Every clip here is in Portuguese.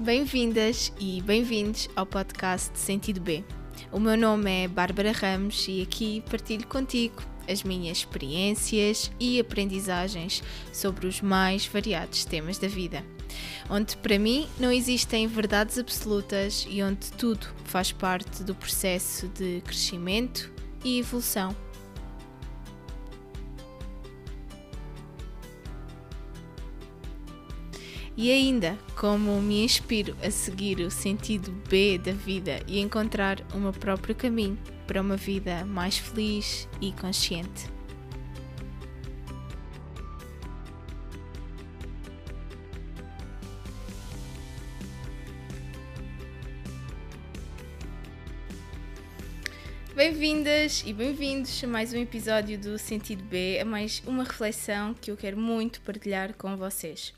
Bem-vindas e bem-vindos ao podcast Sentido B. O meu nome é Bárbara Ramos e aqui partilho contigo as minhas experiências e aprendizagens sobre os mais variados temas da vida. Onde para mim não existem verdades absolutas e onde tudo faz parte do processo de crescimento e evolução. E ainda, como me inspiro a seguir o sentido B da vida e encontrar o meu próprio caminho para uma vida mais feliz e consciente. Bem-vindas e bem-vindos a mais um episódio do Sentido B, a mais uma reflexão que eu quero muito partilhar com vocês.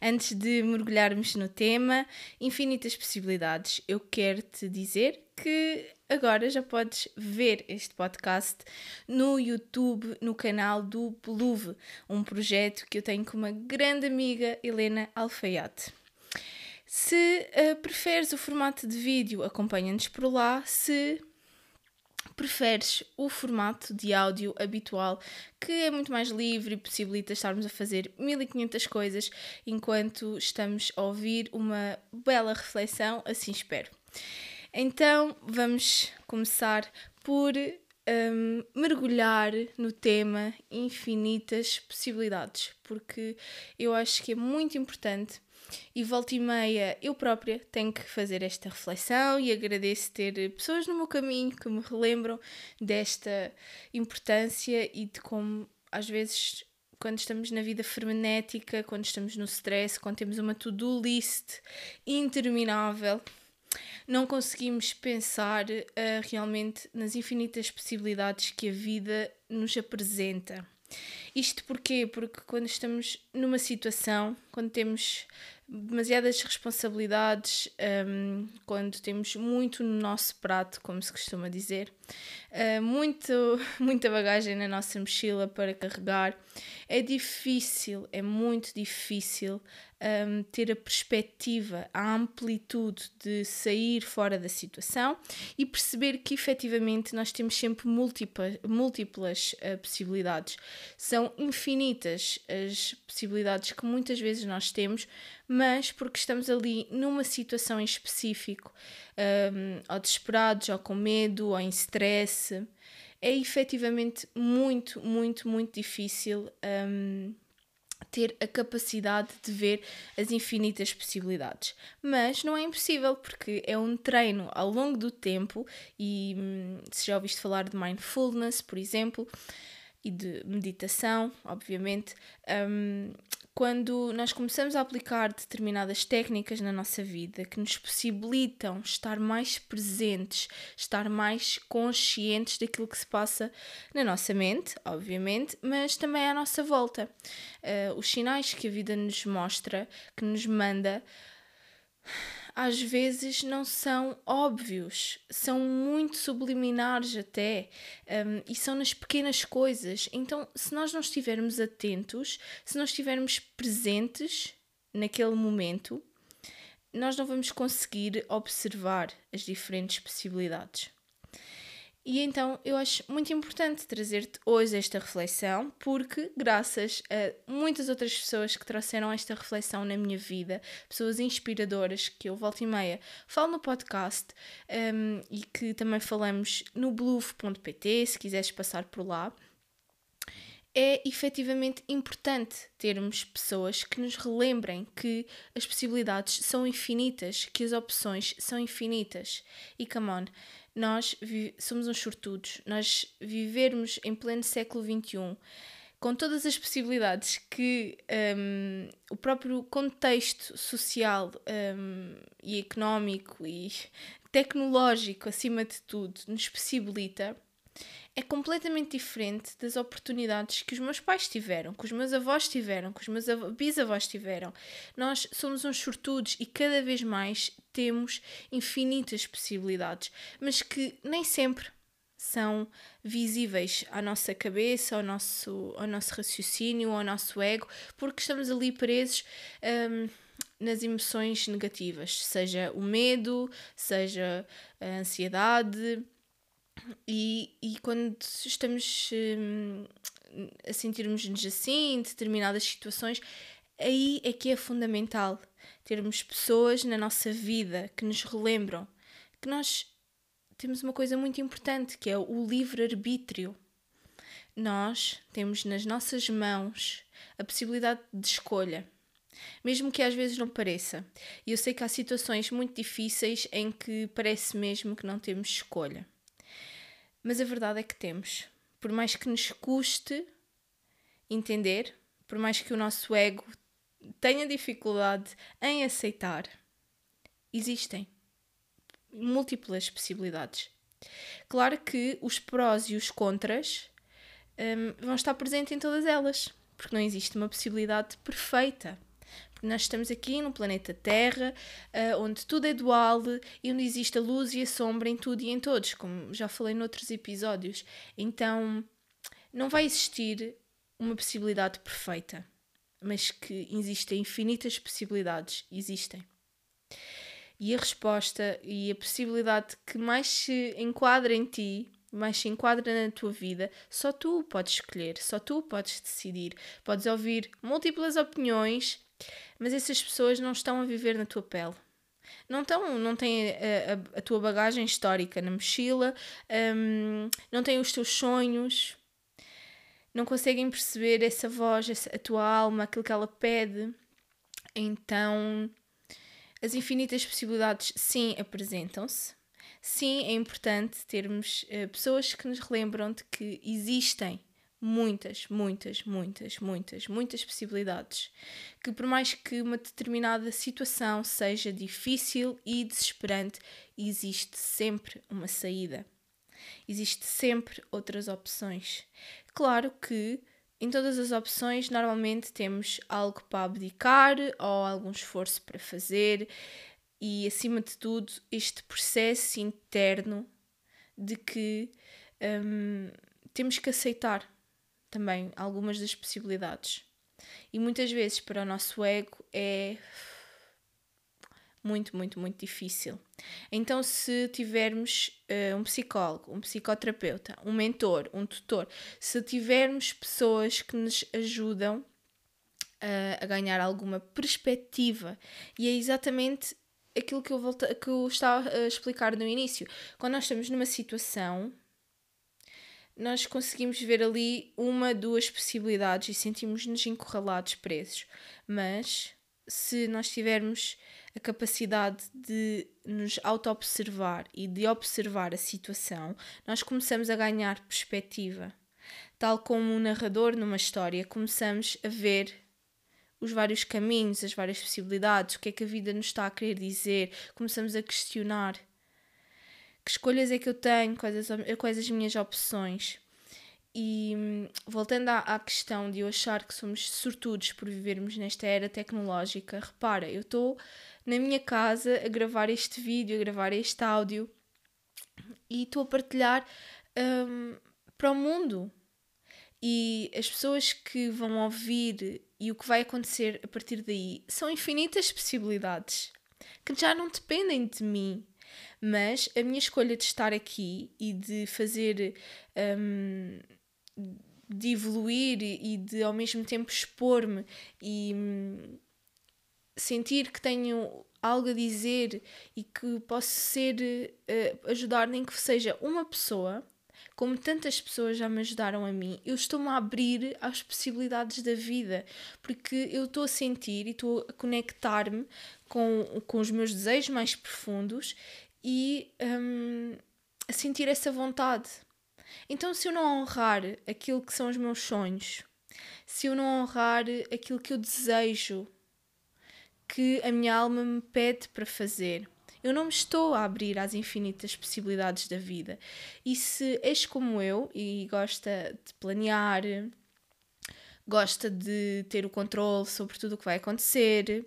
Antes de mergulharmos no tema Infinitas Possibilidades, eu quero te dizer que agora já podes ver este podcast no YouTube, no canal do Bluve, um projeto que eu tenho com uma grande amiga, Helena Alfaiate. Se uh, preferes o formato de vídeo, acompanha-nos por lá. Se preferes o formato de áudio habitual, que é muito mais livre e possibilita estarmos a fazer 1500 coisas enquanto estamos a ouvir uma bela reflexão, assim espero. Então vamos começar por um, mergulhar no tema infinitas possibilidades, porque eu acho que é muito importante e volta e meia eu própria tenho que fazer esta reflexão e agradeço ter pessoas no meu caminho que me relembram desta importância e de como às vezes quando estamos na vida frenética, quando estamos no stress, quando temos uma to-do list interminável, não conseguimos pensar uh, realmente nas infinitas possibilidades que a vida nos apresenta. Isto porquê? Porque quando estamos numa situação, quando temos demasiadas responsabilidades, um, quando temos muito no nosso prato, como se costuma dizer, uh, muito, muita bagagem na nossa mochila para carregar, é difícil, é muito difícil um, ter a perspectiva, a amplitude de sair fora da situação e perceber que efetivamente nós temos sempre múltiplas, múltiplas uh, possibilidades. São infinitas as possibilidades que muitas vezes nós temos, mas porque estamos ali numa situação em específico, um, ou desesperados, ou com medo, ou em stress, é efetivamente muito, muito, muito difícil. Um, ter a capacidade de ver as infinitas possibilidades. Mas não é impossível, porque é um treino ao longo do tempo, e hum, se já ouviste falar de mindfulness, por exemplo, e de meditação, obviamente, um, quando nós começamos a aplicar determinadas técnicas na nossa vida que nos possibilitam estar mais presentes, estar mais conscientes daquilo que se passa na nossa mente, obviamente, mas também à nossa volta. Uh, os sinais que a vida nos mostra, que nos manda, às vezes não são óbvios, são muito subliminares até, um, e são nas pequenas coisas. Então, se nós não estivermos atentos, se não estivermos presentes naquele momento, nós não vamos conseguir observar as diferentes possibilidades. E então eu acho muito importante trazer-te hoje esta reflexão, porque graças a muitas outras pessoas que trouxeram esta reflexão na minha vida, pessoas inspiradoras que eu volto e meia falo no podcast um, e que também falamos no bluff.pt, se quiseres passar por lá é efetivamente importante termos pessoas que nos relembrem que as possibilidades são infinitas, que as opções são infinitas. E come on, nós somos uns sortudos, nós vivermos em pleno século XXI com todas as possibilidades que um, o próprio contexto social um, e económico e tecnológico, acima de tudo, nos possibilita, é completamente diferente das oportunidades que os meus pais tiveram, que os meus avós tiveram, que os meus bisavós tiveram. Nós somos uns sortudos e cada vez mais temos infinitas possibilidades, mas que nem sempre são visíveis à nossa cabeça, ao nosso, ao nosso raciocínio, ao nosso ego, porque estamos ali presos. Um, nas emoções negativas, seja o medo, seja a ansiedade. E, e quando estamos hum, a sentirmos-nos assim em determinadas situações, aí é que é fundamental termos pessoas na nossa vida que nos relembram que nós temos uma coisa muito importante que é o livre-arbítrio. Nós temos nas nossas mãos a possibilidade de escolha, mesmo que às vezes não pareça. E eu sei que há situações muito difíceis em que parece mesmo que não temos escolha. Mas a verdade é que temos. Por mais que nos custe entender, por mais que o nosso ego tenha dificuldade em aceitar, existem múltiplas possibilidades. Claro que os prós e os contras um, vão estar presentes em todas elas, porque não existe uma possibilidade perfeita. Nós estamos aqui no planeta Terra, uh, onde tudo é dual e onde existe a luz e a sombra em tudo e em todos, como já falei noutros episódios. Então, não vai existir uma possibilidade perfeita, mas que existem infinitas possibilidades. Existem. E a resposta e a possibilidade que mais se enquadra em ti, mais se enquadra na tua vida, só tu podes escolher, só tu podes decidir. Podes ouvir múltiplas opiniões, mas essas pessoas não estão a viver na tua pele. Não, estão, não têm a, a, a tua bagagem histórica na mochila, um, não têm os teus sonhos, não conseguem perceber essa voz, essa, a tua alma, aquilo que ela pede. Então, as infinitas possibilidades, sim, apresentam-se. Sim, é importante termos uh, pessoas que nos relembram de que existem muitas, muitas, muitas, muitas, muitas possibilidades. Que por mais que uma determinada situação seja difícil e desesperante, existe sempre uma saída. Existe sempre outras opções. Claro que em todas as opções, normalmente temos algo para abdicar ou algum esforço para fazer, e acima de tudo, este processo interno de que hum, temos que aceitar também algumas das possibilidades. E muitas vezes, para o nosso ego, é muito, muito, muito difícil. Então, se tivermos uh, um psicólogo, um psicoterapeuta, um mentor, um tutor, se tivermos pessoas que nos ajudam uh, a ganhar alguma perspectiva, e é exatamente aquilo que eu, volta, que eu estava a explicar no início. Quando nós estamos numa situação, nós conseguimos ver ali uma, duas possibilidades e sentimos-nos encurralados, presos. Mas se nós tivermos a capacidade de nos auto-observar e de observar a situação, nós começamos a ganhar perspectiva. Tal como um narrador numa história, começamos a ver os vários caminhos, as várias possibilidades, o que é que a vida nos está a querer dizer, começamos a questionar que escolhas é que eu tenho, quais as, quais as minhas opções. E voltando à, à, questão de eu achar que somos sortudos por vivermos nesta era tecnológica, repara, eu estou na minha casa a gravar este vídeo, a gravar este áudio e estou a partilhar um, para o mundo. E as pessoas que vão ouvir e o que vai acontecer a partir daí são infinitas possibilidades que já não dependem de mim. Mas a minha escolha de estar aqui e de fazer. Um, de evoluir e de ao mesmo tempo expor-me e hum, sentir que tenho algo a dizer e que posso ser uh, ajudar nem que seja uma pessoa como tantas pessoas já me ajudaram a mim, eu estou-me a abrir às possibilidades da vida, porque eu estou a sentir e estou a conectar-me com, com os meus desejos mais profundos e um, a sentir essa vontade. Então, se eu não honrar aquilo que são os meus sonhos, se eu não honrar aquilo que eu desejo, que a minha alma me pede para fazer. Eu não me estou a abrir às infinitas possibilidades da vida. E se és como eu e gosta de planear, gosta de ter o controle sobre tudo o que vai acontecer,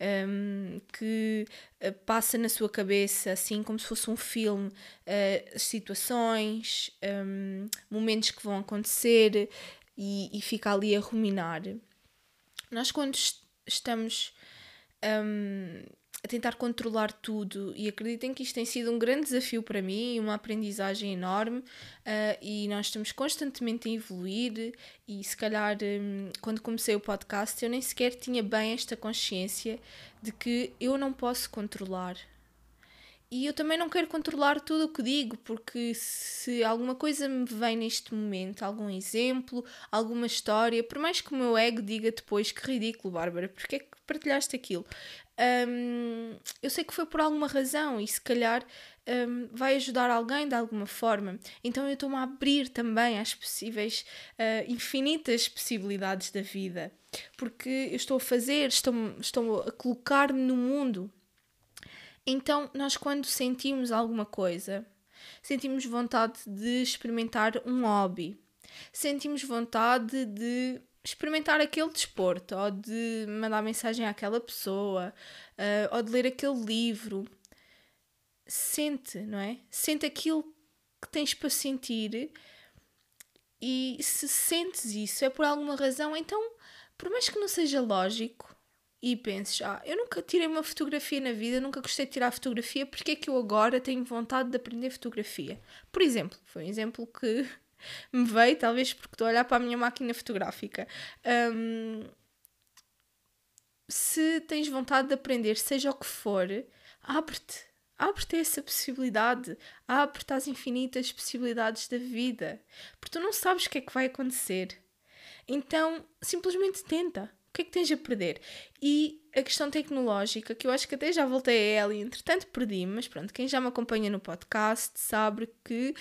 um, que uh, passa na sua cabeça, assim como se fosse um filme, uh, situações, um, momentos que vão acontecer e, e fica ali a ruminar. Nós, quando est estamos um, a tentar controlar tudo e acreditem que isto tem sido um grande desafio para mim e uma aprendizagem enorme uh, e nós estamos constantemente a evoluir e se calhar um, quando comecei o podcast eu nem sequer tinha bem esta consciência de que eu não posso controlar e eu também não quero controlar tudo o que digo, porque se alguma coisa me vem neste momento, algum exemplo, alguma história, por mais que o meu ego diga depois que ridículo, Bárbara, porque é que partilhaste aquilo? Um, eu sei que foi por alguma razão e se calhar um, vai ajudar alguém de alguma forma. Então eu estou-me a abrir também às possíveis, uh, infinitas possibilidades da vida, porque eu estou a fazer, estou, estou a colocar-me no mundo então, nós, quando sentimos alguma coisa, sentimos vontade de experimentar um hobby, sentimos vontade de experimentar aquele desporto, ou de mandar mensagem àquela pessoa, uh, ou de ler aquele livro. Sente, não é? Sente aquilo que tens para sentir e se sentes isso é por alguma razão, então, por mais que não seja lógico, e penses, ah, eu nunca tirei uma fotografia na vida, nunca gostei de tirar fotografia, porque é que eu agora tenho vontade de aprender fotografia? Por exemplo, foi um exemplo que me veio, talvez porque estou a olhar para a minha máquina fotográfica. Um, se tens vontade de aprender, seja o que for, abre-te. Abre-te essa possibilidade. Abre-te às infinitas possibilidades da vida. Porque tu não sabes o que é que vai acontecer. Então, simplesmente tenta o que é que tens a perder? E a questão tecnológica, que eu acho que até já voltei a ela e entretanto perdi, mas pronto, quem já me acompanha no podcast sabe que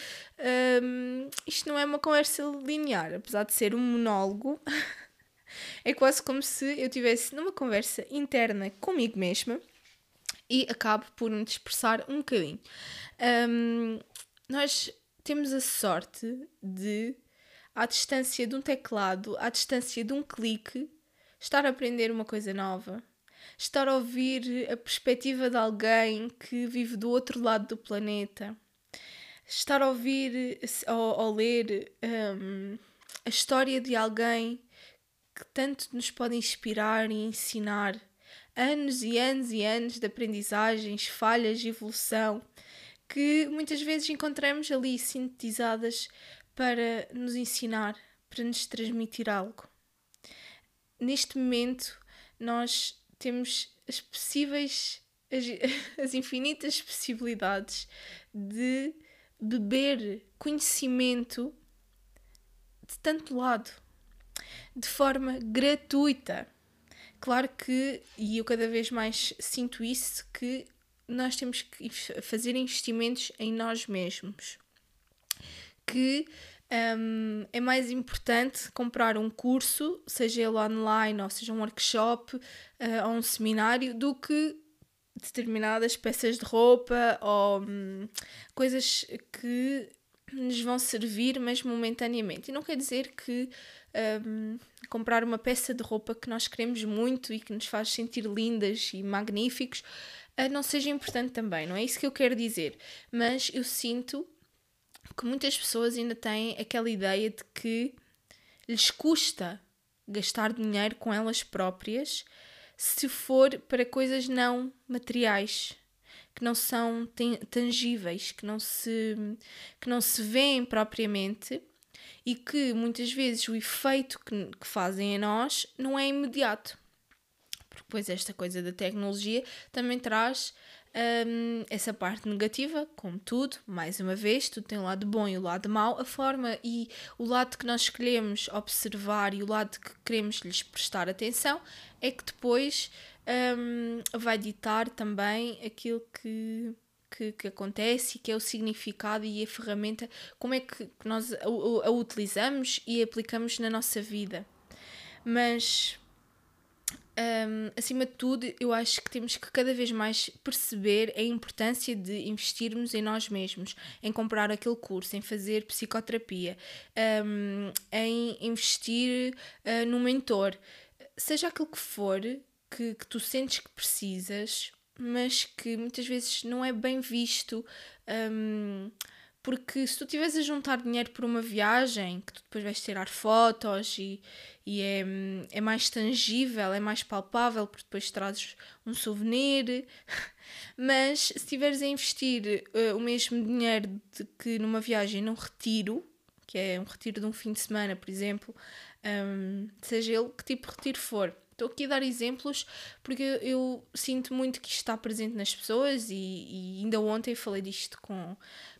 um, isto não é uma conversa linear, apesar de ser um monólogo. é quase como se eu estivesse numa conversa interna comigo mesma e acabo por me dispersar um bocadinho. Um, nós temos a sorte de, à distância de um teclado, à distância de um clique, estar a aprender uma coisa nova, estar a ouvir a perspectiva de alguém que vive do outro lado do planeta, estar a ouvir ou, ou ler um, a história de alguém que tanto nos pode inspirar e ensinar. Anos e anos e anos de aprendizagens, falhas, evolução, que muitas vezes encontramos ali sintetizadas para nos ensinar, para nos transmitir algo neste momento nós temos as possíveis, as, as infinitas possibilidades de beber conhecimento de tanto lado, de forma gratuita. Claro que, e eu cada vez mais sinto isso, que nós temos que fazer investimentos em nós mesmos. Que um, é mais importante comprar um curso, seja ele online ou seja um workshop uh, ou um seminário, do que determinadas peças de roupa ou um, coisas que nos vão servir, mas momentaneamente. E não quer dizer que um, comprar uma peça de roupa que nós queremos muito e que nos faz sentir lindas e magníficos uh, não seja importante também, não é isso que eu quero dizer. Mas eu sinto que muitas pessoas ainda têm aquela ideia de que lhes custa gastar dinheiro com elas próprias se for para coisas não materiais, que não são tangíveis, que não se, que não se veem propriamente e que muitas vezes o efeito que, que fazem a nós não é imediato. Porque depois esta coisa da tecnologia também traz um, essa parte negativa, como tudo, mais uma vez, tudo tem o lado bom e o lado mau, a forma e o lado que nós escolhemos observar e o lado que queremos lhes prestar atenção é que depois vai ditar também aquilo que, que, que, acontece e que é o significado e a ferramenta, como é que nós a, a utilizamos e aplicamos na nossa vida. Mas um, acima de tudo, eu acho que temos que cada vez mais perceber a importância de investirmos em nós mesmos, em comprar aquele curso, em fazer psicoterapia, um, em investir uh, no mentor, seja aquilo que for que, que tu sentes que precisas, mas que muitas vezes não é bem visto. Um, Porque se tu estiveres a juntar dinheiro por uma viagem, que tu depois vais tirar fotos e, e é, é mais tangível, é mais palpável, porque depois trazes um souvenir. Mas se estiveres a investir uh, o mesmo dinheiro que numa viagem num retiro, que é um retiro de um fim de semana, por exemplo, um, seja ele que tipo de retiro for. Estou aqui a dar exemplos porque eu, eu sinto muito que isto está presente nas pessoas e, e, ainda ontem falei disto com,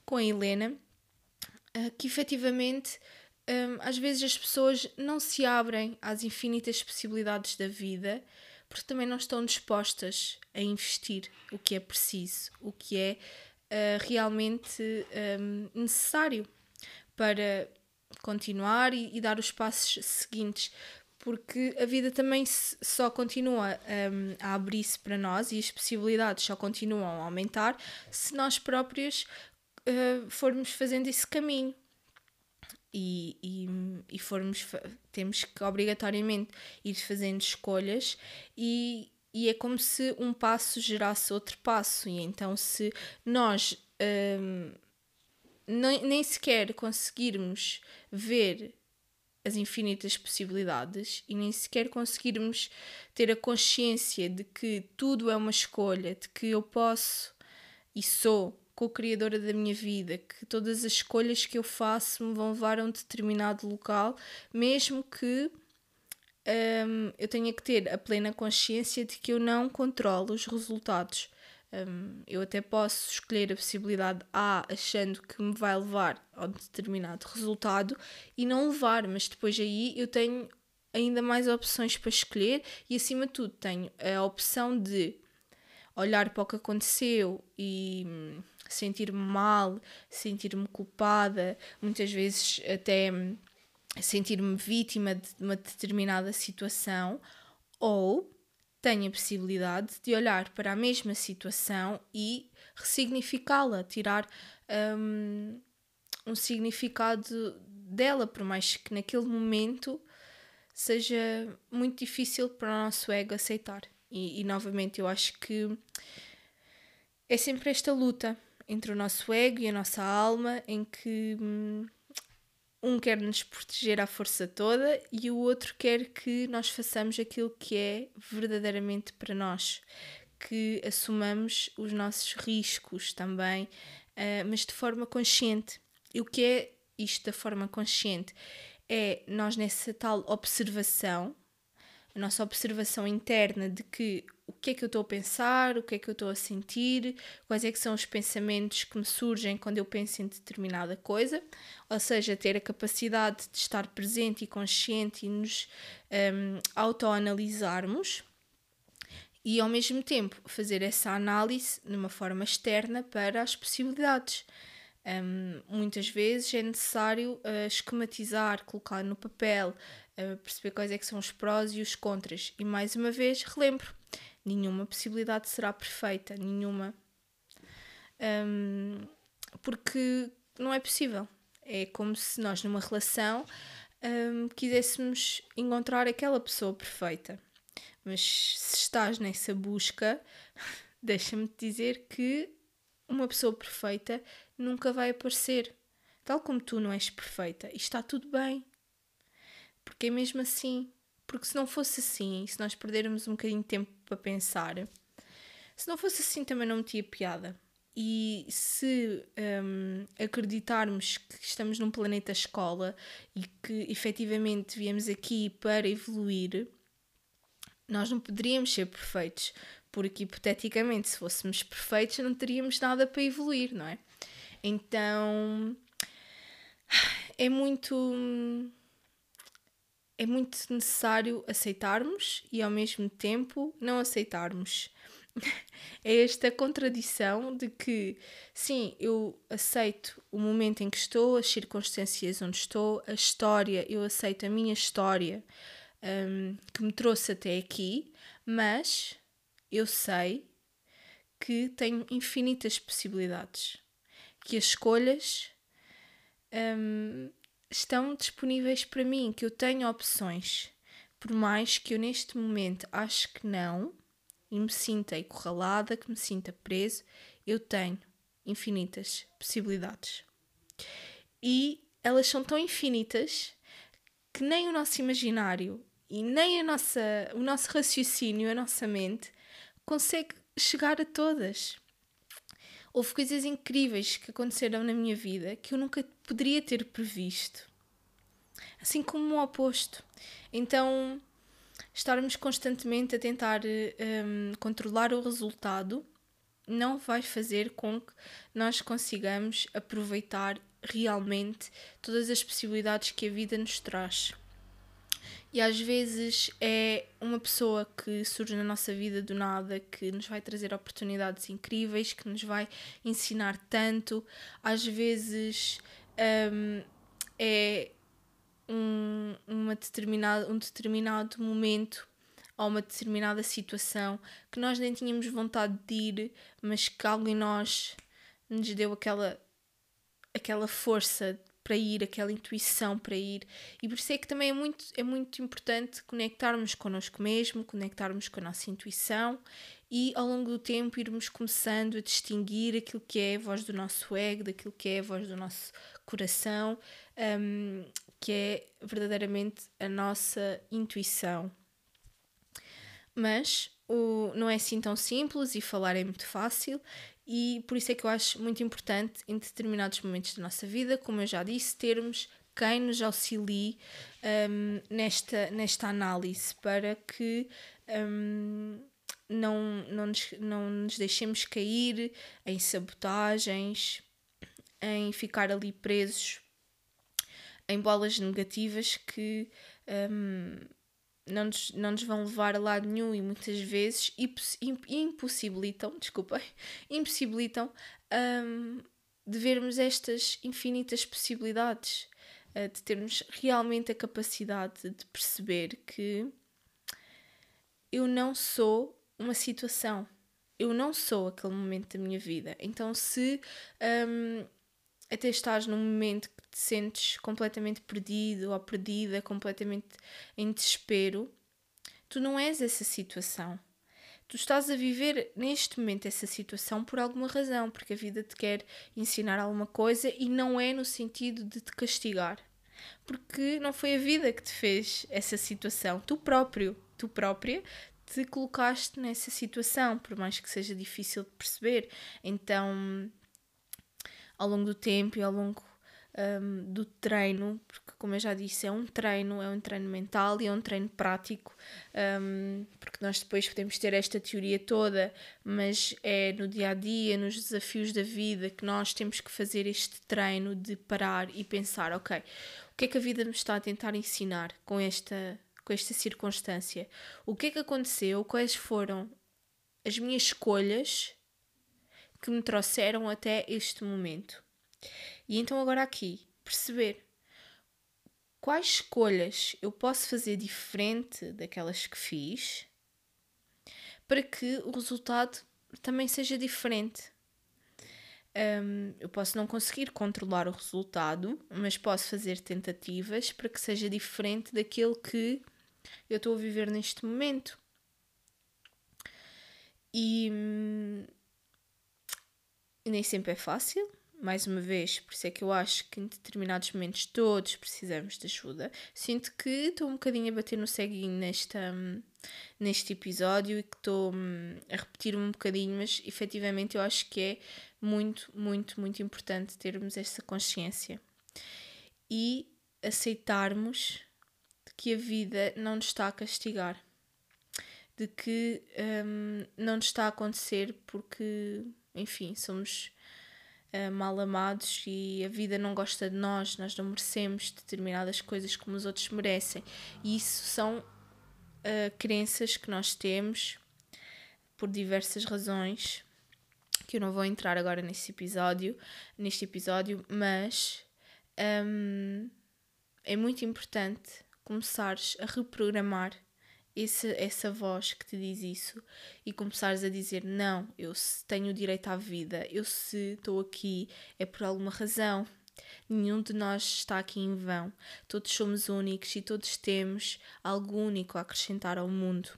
com a Helena, uh, que efetivamente um, às vezes as pessoas não se abrem às infinitas possibilidades da vida porque também não estão dispostas a investir o que é preciso, o que é uh, realmente um, necessário para continuar e, e, dar os passos seguintes, porque a vida também só continua um, a abrir-se para nós e as possibilidades só continuam a aumentar se nós próprios uh, formos fazendo esse caminho. E, e, e formos temos que obrigatoriamente ir fazendo escolhas e, e é como se um passo gerasse outro passo. E então se nós hum, nem, nem sequer conseguirmos ver as infinitas possibilidades e nem sequer conseguirmos ter a consciência de que tudo é uma escolha, de que eu posso e sou co-criadora da minha vida, que todas as escolhas que eu faço me vão levar a um determinado local, mesmo que um, eu tenha que ter a plena consciência de que eu não controlo os resultados. Um, eu até posso escolher a possibilidade A achando que me vai levar a um determinado resultado e não levar, mas depois aí eu tenho ainda mais opções para escolher e acima de tudo tenho a opção de olhar para o que aconteceu e hum, sentir-me mal, sentir-me culpada, muitas vezes até sentir-me vítima de uma determinada situação, ou tenho a possibilidade de olhar para a mesma situação e ressignificá-la, tirar um, um significado dela, por mais que naquele momento seja muito difícil para o nosso ego aceitar. E, e novamente eu acho que é sempre esta luta entre o nosso ego e a nossa alma, em que hum, um quer nos proteger à força toda e o outro quer que nós façamos aquilo que é verdadeiramente para nós, que assumamos os nossos riscos também, uh, mas de forma consciente. E o que é isto da forma consciente? É nós nessa tal observação, a nossa observação interna de que o que é que eu estou a pensar, o que é que eu estou a sentir, quais é que são os pensamentos que me surgem quando eu penso em determinada coisa, ou seja, ter a capacidade de estar presente e consciente e nos um, autoanalisarmos e ao mesmo tempo fazer essa análise de uma forma externa para as possibilidades. Um, muitas vezes é necessário uh, esquematizar, colocar no papel, perceber quais é que são os prós e os contras. E mais uma vez, relembro, nenhuma possibilidade será perfeita, nenhuma. Um, porque não é possível. É como se nós, numa relação, um, quiséssemos encontrar aquela pessoa perfeita. Mas se estás nessa busca, deixa-me dizer que uma pessoa perfeita nunca vai aparecer. Tal como tu não és perfeita. E está tudo bem. Porque é mesmo assim. Porque se não fosse assim, se nós perdermos um bocadinho de tempo para pensar, se não fosse assim também não me tinha piada. E se um, acreditarmos que estamos num planeta escola e que efetivamente viemos aqui para evoluir, nós não poderíamos ser perfeitos, porque hipoteticamente, se fôssemos perfeitos, não teríamos nada para evoluir, não é? Então é muito é muito necessário aceitarmos e ao mesmo tempo não aceitarmos. é esta contradição de que, sim, eu aceito o momento em que estou, as circunstâncias onde estou, a história, eu aceito a minha história um, que me trouxe até aqui, mas eu sei que tenho infinitas possibilidades, que as escolhas um, estão disponíveis para mim, que eu tenho opções. Por mais que eu neste momento acho que não, e me sinta encurralada, que me sinta preso, eu tenho infinitas possibilidades. e elas são tão infinitas que nem o nosso imaginário e nem a nossa, o nosso raciocínio, a nossa mente, consegue chegar a todas. Houve coisas incríveis que aconteceram na minha vida que eu nunca poderia ter previsto. Assim como o oposto. Então, estarmos constantemente a tentar um, controlar o resultado não vai fazer com que nós consigamos aproveitar realmente todas as possibilidades que a vida nos traz. E às vezes é uma pessoa que surge na nossa vida do nada que nos vai trazer oportunidades incríveis, que nos vai ensinar tanto. Às vezes um, é um, uma determinada, um determinado momento ou uma determinada situação que nós nem tínhamos vontade de ir, mas que algo em nós nos deu aquela, aquela força para ir, aquela intuição para ir. E por isso é que também é muito, é muito importante conectarmos connosco mesmo, conectarmos com a nossa intuição e ao longo do tempo irmos começando a distinguir aquilo que é a voz do nosso ego, daquilo que é a voz do nosso coração, um, que é verdadeiramente a nossa intuição. Mas o, não é assim tão simples e falar é muito fácil, e por isso é que eu acho muito importante em determinados momentos da nossa vida, como eu já disse, termos quem nos auxilie um, nesta, nesta análise para que um, não, não, nos, não nos deixemos cair em sabotagens, em ficar ali presos em bolas negativas que um, não, nos, não nos vão levar a lado nenhum e muitas vezes impossibilitam, desculpem, impossibilitam um, de vermos estas infinitas possibilidades, uh, de termos realmente a capacidade de perceber que eu não sou uma situação, eu não sou aquele momento da minha vida. Então, se um, até estás num momento te sentes completamente perdido ou perdida, completamente em desespero, tu não és essa situação. Tu estás a viver neste momento essa situação por alguma razão, porque a vida te quer ensinar alguma coisa e não é no sentido de te castigar. Porque não foi a vida que te fez essa situação, tu próprio, tu própria te colocaste nessa situação, por mais que seja difícil de perceber. Então, ao longo do tempo e ao longo um, do treino, porque como eu já disse, é um treino, é um treino mental e é um treino prático, um, porque nós depois podemos ter esta teoria toda, mas é no dia a dia, nos desafios da vida, que nós temos que fazer este treino de parar e pensar, ok, o que é que a vida me está a tentar ensinar com esta, com esta circunstância? O que é que aconteceu? Quais foram as minhas escolhas que me trouxeram até este momento. E então, agora aqui, perceber quais escolhas eu posso fazer diferente daquelas que fiz para que o resultado também seja diferente. Um, eu posso não conseguir controlar o resultado, mas posso fazer tentativas para que seja diferente daquele que eu estou a viver neste momento. E, hum, nem sempre é fácil, mais uma vez, por isso é que eu acho que em determinados momentos todos precisamos de ajuda. Sinto que estou um bocadinho a bater no ceguinho nesta, neste episódio e que estou hum, a repetir-me um bocadinho, mas efetivamente eu acho que é muito, muito, muito importante termos essa consciência e aceitarmos que a vida não nos está a castigar, de que hum, não nos está a acontecer porque enfim, somos uh, mal amados e a vida não gosta de nós, nós não merecemos determinadas coisas como os outros merecem. E isso são uh, crenças que nós temos por diversas razões que eu não vou entrar agora nesse episódio, neste episódio, mas um, é muito importante começares a reprogramar esse, essa voz que te diz isso e começares a dizer: Não, eu tenho direito à vida, eu se estou aqui é por alguma razão. Nenhum de nós está aqui em vão. Todos somos únicos e todos temos algo único a acrescentar ao mundo.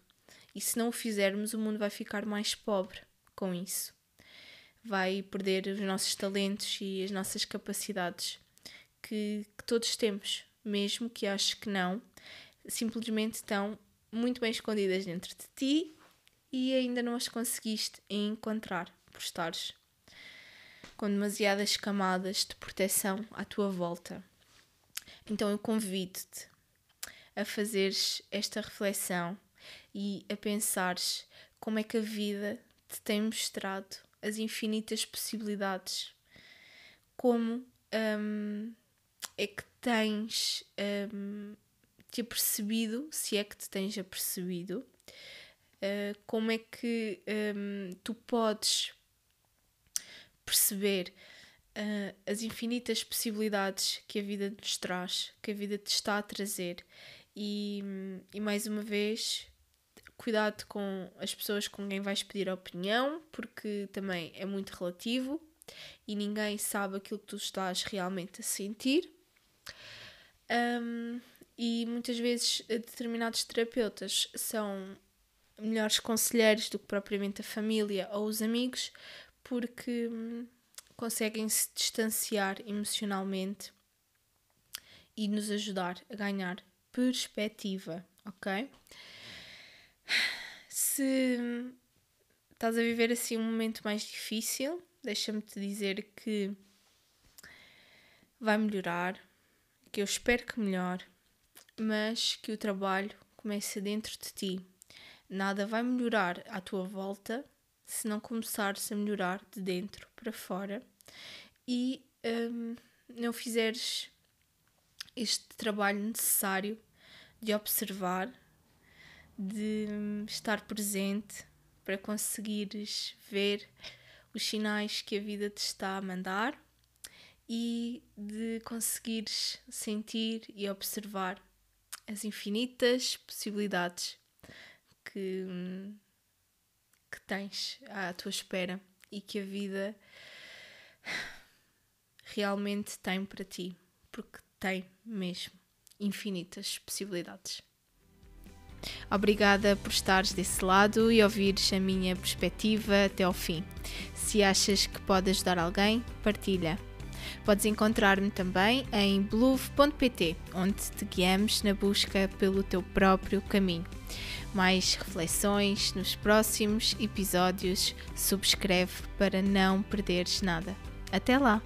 E se não o fizermos, o mundo vai ficar mais pobre com isso. vai perder os nossos talentos e as nossas capacidades que, que todos temos, mesmo que acho que não, simplesmente estão muito bem escondidas dentro de ti e ainda não as conseguiste encontrar por estares com demasiadas camadas de proteção à tua volta. Então eu convido-te a fazeres esta reflexão e a pensares como é que a vida te tem mostrado as infinitas possibilidades, como um, é que tens um, te apercebido, se é que te tens apercebido, uh, como é que um, tu podes perceber uh, as infinitas possibilidades que a vida nos traz, que a vida te está a trazer. E, e mais uma vez, cuidado com as pessoas com quem vais pedir opinião, porque também é muito relativo e ninguém sabe aquilo que tu estás realmente a sentir. Um, e muitas vezes determinados terapeutas são melhores conselheiros do que propriamente a família ou os amigos, porque hum, conseguem se distanciar emocionalmente e nos ajudar a ganhar perspectiva, ok? Se estás a viver assim um momento mais difícil, deixa-me te dizer que vai melhorar, que eu espero que melhore, mas que o trabalho começa dentro de ti. Nada vai melhorar à tua volta se não começares a melhorar de dentro para fora e um, não fizeres este trabalho necessário de observar, de hum, estar presente para conseguires ver os sinais que a vida te está a mandar e de conseguires sentir e observar as infinitas possibilidades que, que tens à tua espera e que a vida realmente tem para ti, porque tem mesmo infinitas possibilidades. Obrigada por estares desse lado e ouvires a minha perspectiva até ao fim. Se achas que pode ajudar alguém, partilha. Podes encontrar-me também em bluv.pt, onde te guiamos na busca pelo teu próprio caminho. Mais reflexões nos próximos episódios. Subscreve para não perderes nada. Até lá!